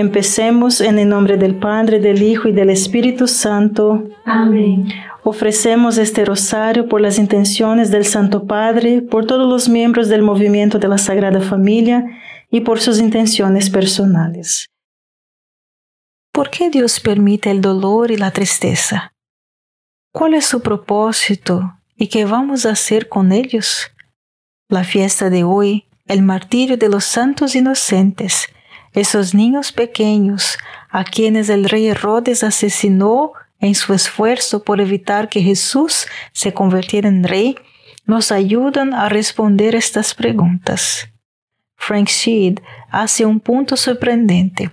Empecemos en el nombre del Padre, del Hijo y del Espíritu Santo. Amén. Ofrecemos este rosario por las intenciones del Santo Padre, por todos los miembros del movimiento de la Sagrada Familia y por sus intenciones personales. ¿Por qué Dios permite el dolor y la tristeza? ¿Cuál es su propósito y qué vamos a hacer con ellos? La fiesta de hoy, el martirio de los santos inocentes, esos niños pequeños a quienes el rey Herodes asesinó en su esfuerzo por evitar que Jesús se convirtiera en rey, nos ayudan a responder estas preguntas. Frank Sheed hace un punto sorprendente.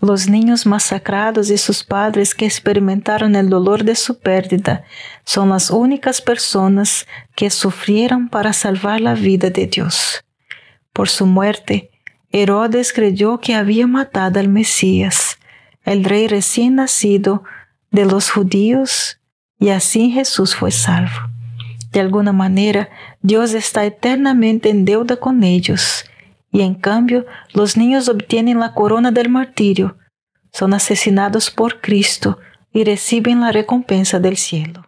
Los niños masacrados y sus padres que experimentaron el dolor de su pérdida son las únicas personas que sufrieron para salvar la vida de Dios. Por su muerte, Herodes creyó que había matado al Mesías, el rey recién nacido de los judíos y así Jesús fue salvo. De alguna manera, Dios está eternamente en deuda con ellos y en cambio los niños obtienen la corona del martirio, son asesinados por Cristo y reciben la recompensa del cielo.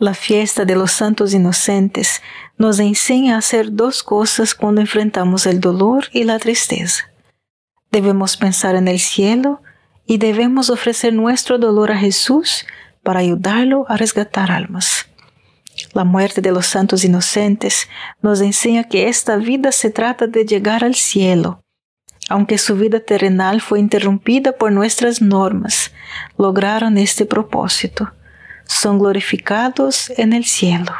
La fiesta de los santos inocentes nos enseña a hacer dos cosas cuando enfrentamos el dolor y la tristeza. Debemos pensar en el cielo y debemos ofrecer nuestro dolor a Jesús para ayudarlo a resgatar almas. La muerte de los santos inocentes nos enseña que esta vida se trata de llegar al cielo. Aunque su vida terrenal fue interrumpida por nuestras normas, lograron este propósito son glorificados en el cielo.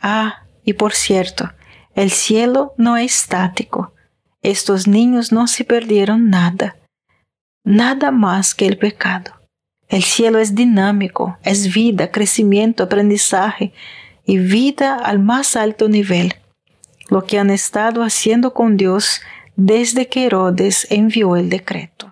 Ah, y por cierto, el cielo no es estático. Estos niños no se perdieron nada, nada más que el pecado. El cielo es dinámico, es vida, crecimiento, aprendizaje y vida al más alto nivel, lo que han estado haciendo con Dios desde que Herodes envió el decreto.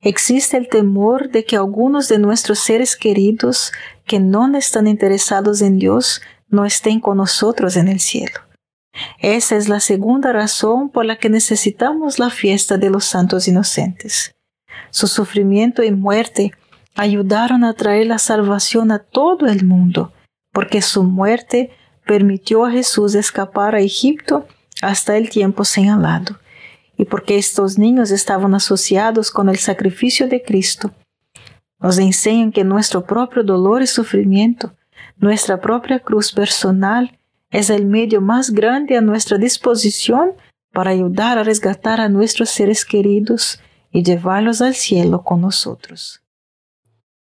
Existe el temor de que algunos de nuestros seres queridos que no están interesados en Dios no estén con nosotros en el cielo. Esa es la segunda razón por la que necesitamos la fiesta de los santos inocentes. Su sufrimiento y muerte ayudaron a traer la salvación a todo el mundo, porque su muerte permitió a Jesús escapar a Egipto hasta el tiempo señalado y porque estos niños estaban asociados con el sacrificio de Cristo, nos enseñan que nuestro propio dolor y sufrimiento, nuestra propia cruz personal, es el medio más grande a nuestra disposición para ayudar a resgatar a nuestros seres queridos y llevarlos al cielo con nosotros.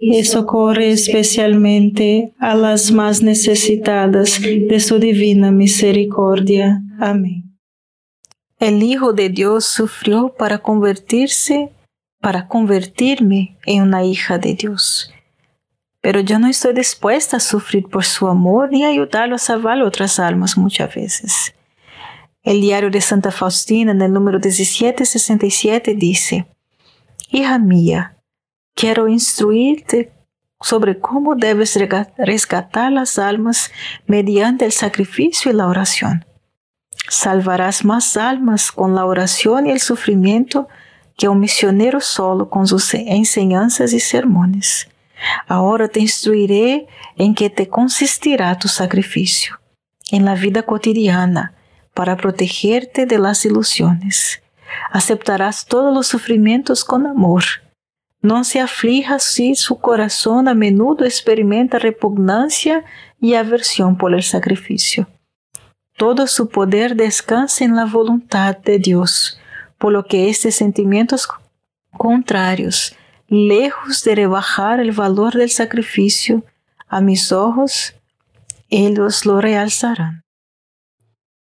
y socorre especialmente a las más necesitadas de su divina misericordia. Amén. El Hijo de Dios sufrió para convertirse, para convertirme en una hija de Dios. Pero yo no estoy dispuesta a sufrir por su amor ni ayudarlo a salvar otras almas muchas veces. El diario de Santa Faustina en el número 1767 dice, Hija mía, quiero instruirte sobre cómo debes rescatar las almas mediante el sacrificio y la oración. Salvarás más almas con la oración y el sufrimiento que un misionero solo con sus enseñanzas y sermones. Ahora te instruiré en qué te consistirá tu sacrificio en la vida cotidiana para protegerte de las ilusiones. Aceptarás todos los sufrimientos con amor. No se aflija si su corazón a menudo experimenta repugnancia y aversión por el sacrificio. Todo su poder descansa en la voluntad de Dios, por lo que estos sentimientos contrarios lejos de rebajar el valor del sacrificio, a mis ojos, ellos lo realzarán.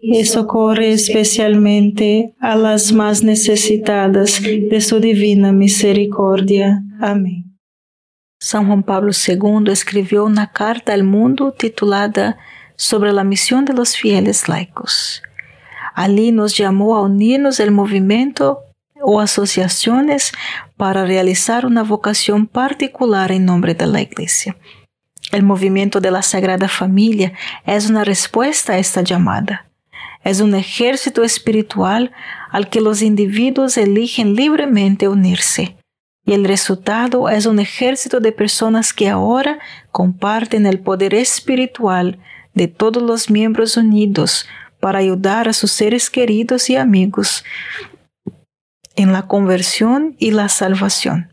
y socorre especialmente a las más necesitadas de su divina misericordia. Amén. São Juan Pablo II escreveu na Carta ao Mundo titulada sobre la misión de los fieles laicos. Ali nos llamó a unirnos al movimiento o asociaciones para realizar una vocación particular en nombre de la Iglesia. El movimiento de la Sagrada Familia es una respuesta a esta llamada. Es un ejército espiritual al que los individuos eligen libremente unirse. Y el resultado es un ejército de personas que ahora comparten el poder espiritual de todos los miembros unidos para ayudar a sus seres queridos y amigos en la conversión y la salvación.